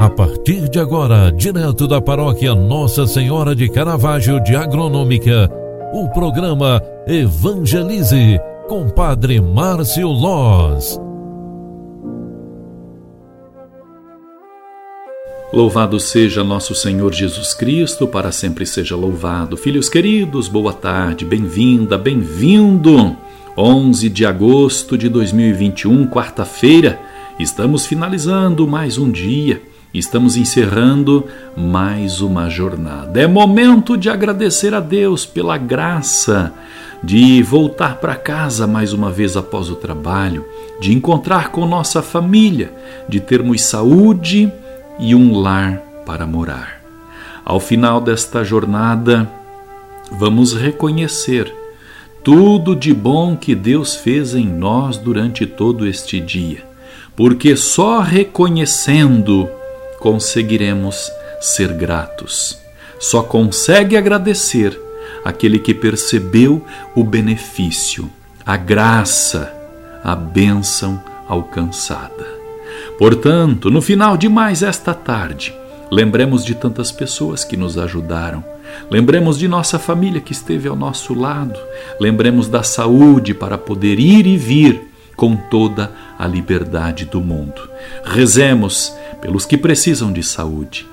A partir de agora, direto da paróquia Nossa Senhora de Caravaggio de Agronômica, o programa Evangelize com Padre Márcio Loz. Louvado seja nosso Senhor Jesus Cristo, para sempre seja louvado. Filhos queridos, boa tarde, bem-vinda, bem-vindo. 11 de agosto de 2021, quarta-feira, estamos finalizando mais um dia Estamos encerrando mais uma jornada. É momento de agradecer a Deus pela graça de voltar para casa mais uma vez após o trabalho, de encontrar com nossa família, de termos saúde e um lar para morar. Ao final desta jornada, vamos reconhecer tudo de bom que Deus fez em nós durante todo este dia, porque só reconhecendo conseguiremos ser gratos. Só consegue agradecer aquele que percebeu o benefício, a graça, a bênção alcançada. Portanto, no final de mais esta tarde, lembremos de tantas pessoas que nos ajudaram. Lembremos de nossa família que esteve ao nosso lado. Lembremos da saúde para poder ir e vir com toda a liberdade do mundo. Rezemos pelos que precisam de saúde,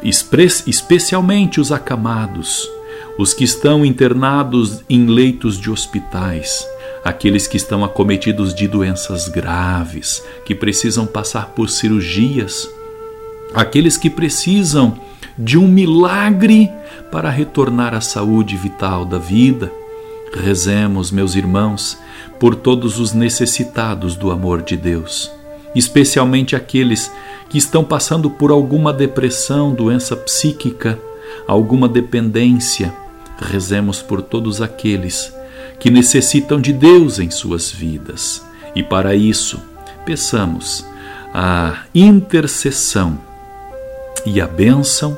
especialmente os acamados, os que estão internados em leitos de hospitais, aqueles que estão acometidos de doenças graves, que precisam passar por cirurgias, aqueles que precisam de um milagre para retornar à saúde vital da vida. Rezemos, meus irmãos, por todos os necessitados do amor de Deus, especialmente aqueles que estão passando por alguma depressão, doença psíquica, alguma dependência. Rezemos por todos aqueles que necessitam de Deus em suas vidas. E para isso, peçamos a intercessão e a bênção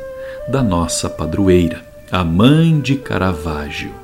da nossa padroeira, a Mãe de Caravaggio.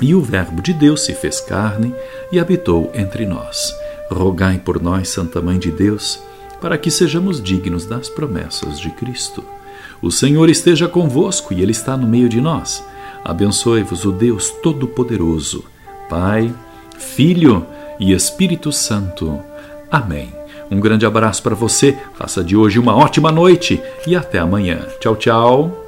E o Verbo de Deus se fez carne e habitou entre nós. Rogai por nós, Santa Mãe de Deus, para que sejamos dignos das promessas de Cristo. O Senhor esteja convosco e Ele está no meio de nós. Abençoe-vos o Deus Todo-Poderoso, Pai, Filho e Espírito Santo. Amém. Um grande abraço para você, faça de hoje uma ótima noite e até amanhã. Tchau, tchau.